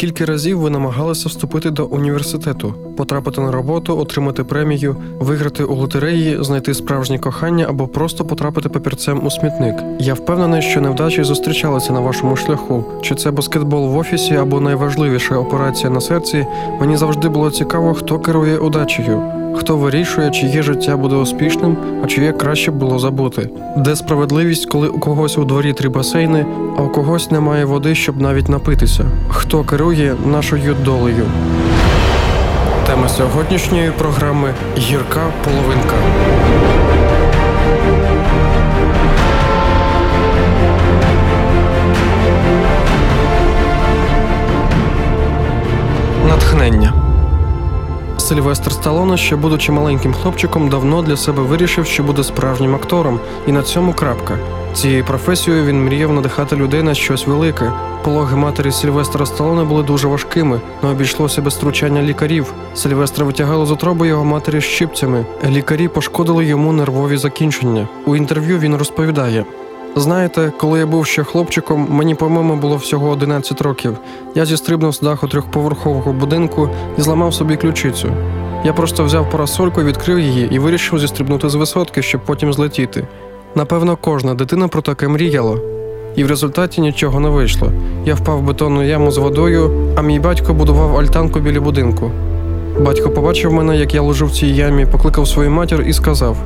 Скільки разів ви намагалися вступити до університету, потрапити на роботу, отримати премію, виграти у лотереї, знайти справжнє кохання або просто потрапити папірцем у смітник? Я впевнений, що невдачі зустрічалися на вашому шляху. Чи це баскетбол в офісі або найважливіша операція на серці? Мені завжди було цікаво, хто керує удачею. Хто вирішує, чиє життя буде успішним, а чиє краще було забути? Де справедливість, коли у когось у дворі три басейни, а у когось немає води, щоб навіть напитися? Хто керує нашою долею? Тема сьогоднішньої програми Гірка половинка. Сильвестр Сталоне, ще будучи маленьким хлопчиком, давно для себе вирішив, що буде справжнім актором, і на цьому крапка. Цією професією він мріяв надихати людей на щось велике. Пологи матері Сильвестра Сталоне були дуже важкими, але обійшлося без втручання лікарів. Сильвестра витягало з утроби його матері щипцями. Лікарі пошкодили йому нервові закінчення. У інтерв'ю він розповідає. Знаєте, коли я був ще хлопчиком, мені, по-моєму, було всього 11 років. Я зістрибнув з даху трьохповерхового будинку і зламав собі ключицю. Я просто взяв парасольку, відкрив її і вирішив зістрибнути з висотки, щоб потім злетіти. Напевно, кожна дитина про таке мріяла. І в результаті нічого не вийшло. Я впав в бетонну яму з водою, а мій батько будував альтанку біля будинку. Батько побачив мене, як я лежу в цій ямі, покликав свою матір і сказав: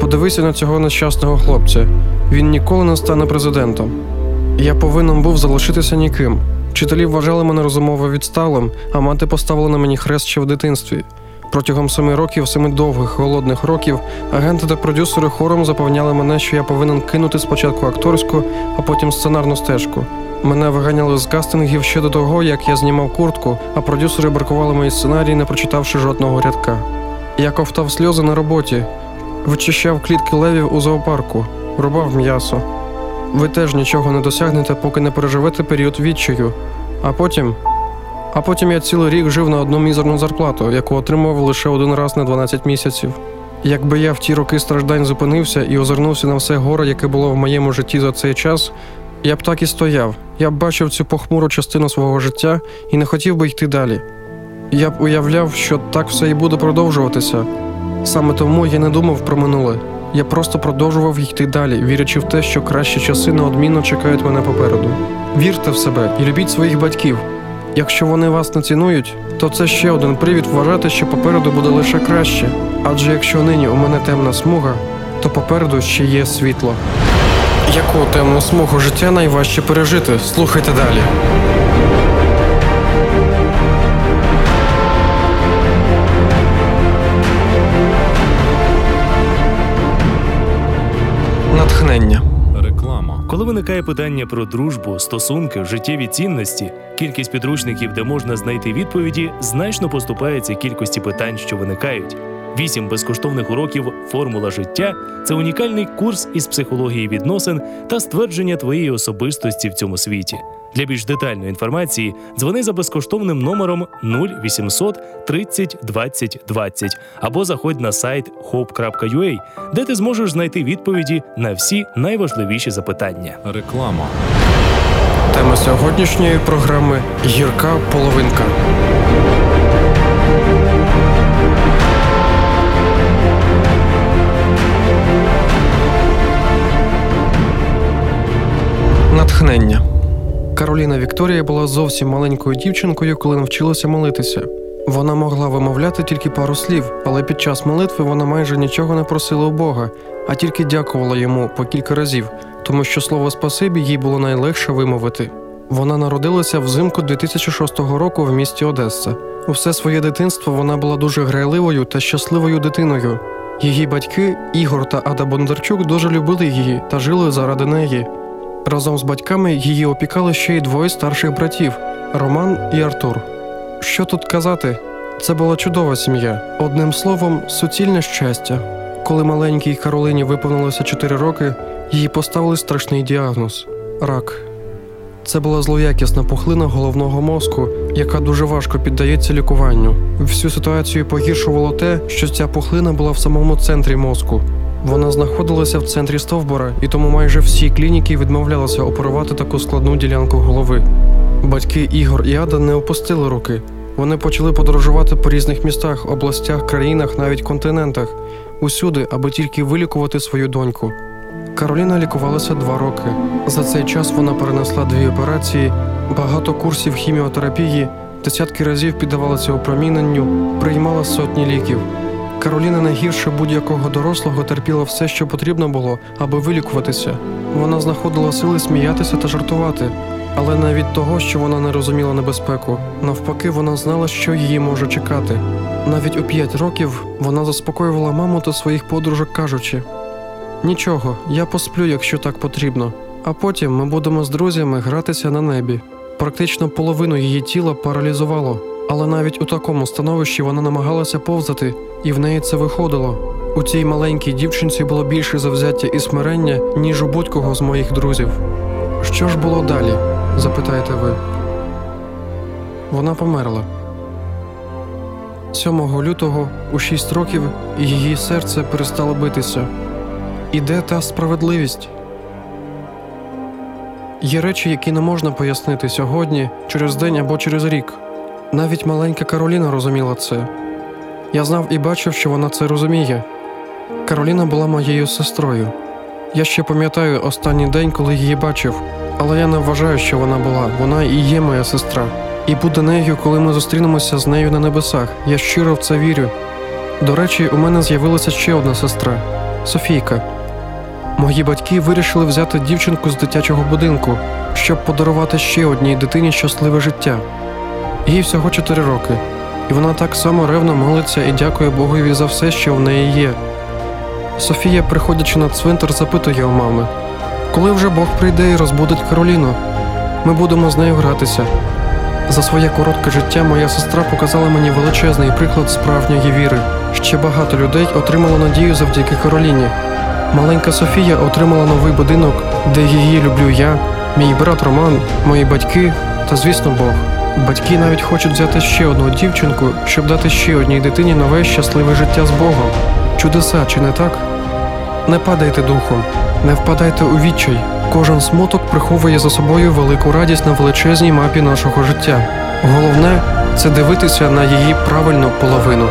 Подивися на цього нещасного хлопця. Він ніколи не стане президентом. Я повинен був залишитися ніким. Вчителі вважали мене розумово відсталим, а мати поставила на мені хрест ще в дитинстві. Протягом семи років, семи довгих голодних років, агенти та продюсери хором запевняли мене, що я повинен кинути спочатку акторську, а потім сценарну стежку. Мене виганяли з кастингів ще до того, як я знімав куртку, а продюсери бракували мої сценарії, не прочитавши жодного рядка. Я ковтав сльози на роботі, вичищав клітки левів у зоопарку, рубав м'ясо. Ви теж нічого не досягнете, поки не переживете період відчаю. А потім. А потім я цілий рік жив на одну мізерну зарплату, яку отримував лише один раз на 12 місяців. Якби я в ті роки страждань зупинився і озирнувся на все горе, яке було в моєму житті за цей час, я б так і стояв. Я б бачив цю похмуру частину свого життя і не хотів би йти далі. Я б уявляв, що так все і буде продовжуватися. Саме тому я не думав про минуле. Я просто продовжував йти далі, вірячи в те, що кращі часи неодмінно чекають мене попереду. Вірте в себе і любіть своїх батьків. Якщо вони вас не цінують, то це ще один привід вважати, що попереду буде лише краще. Адже якщо нині у мене темна смуга, то попереду ще є світло. Яку темну смугу життя найважче пережити? Слухайте далі. Натхнення. Реклама. Коли виникає питання про дружбу, стосунки, життєві цінності, кількість підручників, де можна знайти відповіді, значно поступається кількості питань, що виникають. Вісім безкоштовних уроків Формула життя це унікальний курс із психології відносин та ствердження твоєї особистості в цьому світі. Для більш детальної інформації дзвони за безкоштовним номером 0800 30 20 20 або заходь на сайт hope.ua, де ти зможеш знайти відповіді на всі найважливіші запитання. Реклама. Тема сьогоднішньої програми Гірка половинка. Натхнення. Кароліна Вікторія була зовсім маленькою дівчинкою, коли навчилася молитися. Вона могла вимовляти тільки пару слів, але під час молитви вона майже нічого не просила у Бога, а тільки дякувала йому по кілька разів, тому що слово спасибі їй було найлегше вимовити. Вона народилася взимку 2006 року в місті Одеса. Усе своє дитинство вона була дуже грайливою та щасливою дитиною. Її батьки Ігор та Ада Бондарчук дуже любили її та жили заради неї. Разом з батьками її опікали ще й двоє старших братів Роман і Артур. Що тут казати? Це була чудова сім'я. Одним словом, суцільне щастя. Коли маленькій Каролині виповнилося 4 роки, їй поставили страшний діагноз рак. Це була злоякісна пухлина головного мозку, яка дуже важко піддається лікуванню. Всю ситуацію погіршувало те, що ця пухлина була в самому центрі мозку. Вона знаходилася в центрі стовбура, і тому майже всі клініки відмовлялися оперувати таку складну ділянку голови. Батьки Ігор і Ада не опустили руки. Вони почали подорожувати по різних містах, областях, країнах, навіть континентах, усюди, аби тільки вилікувати свою доньку. Кароліна лікувалася два роки. За цей час вона перенесла дві операції, багато курсів хіміотерапії, десятки разів піддавалася опроміненню, приймала сотні ліків. Кароліна найгірше будь-якого дорослого терпіла все, що потрібно було, аби вилікуватися. Вона знаходила сили сміятися та жартувати, але не від того, що вона не розуміла небезпеку. Навпаки, вона знала, що її може чекати. Навіть у п'ять років вона заспокоювала маму та своїх подружок, кажучи: нічого, я посплю, якщо так потрібно. А потім ми будемо з друзями гратися на небі. Практично половину її тіла паралізувало, але навіть у такому становищі вона намагалася повзати, і в неї це виходило. У цій маленькій дівчинці було більше завзяття і смирення, ніж у будь-кого з моїх друзів. Що ж було далі? запитаєте ви. Вона померла. 7 лютого у 6 років її серце перестало битися. І де та справедливість? Є речі, які не можна пояснити сьогодні, через день або через рік. Навіть маленька Кароліна розуміла це. Я знав і бачив, що вона це розуміє. Кароліна була моєю сестрою. Я ще пам'ятаю останній день, коли її бачив, але я не вважаю, що вона була. Вона і є моя сестра. І буде нею, коли ми зустрінемося з нею на небесах. Я щиро в це вірю. До речі, у мене з'явилася ще одна сестра Софійка. Мої батьки вирішили взяти дівчинку з дитячого будинку, щоб подарувати ще одній дитині щасливе життя. Їй всього 4 роки, і вона так само ревно молиться і дякує Богові за все, що в неї є. Софія, приходячи на цвинтар, запитує у мами, коли вже Бог прийде і розбудить Кароліну, ми будемо з нею гратися. За своє коротке життя моя сестра показала мені величезний приклад справжньої віри. Ще багато людей отримало надію завдяки Кароліні. Маленька Софія отримала новий будинок, де її люблю я, мій брат Роман, мої батьки та, звісно, Бог. Батьки навіть хочуть взяти ще одну дівчинку, щоб дати ще одній дитині нове щасливе життя з Богом. Чудеса, чи не так? Не падайте духом, не впадайте у відчай. Кожен смуток приховує за собою велику радість на величезній мапі нашого життя. Головне це дивитися на її правильну половину.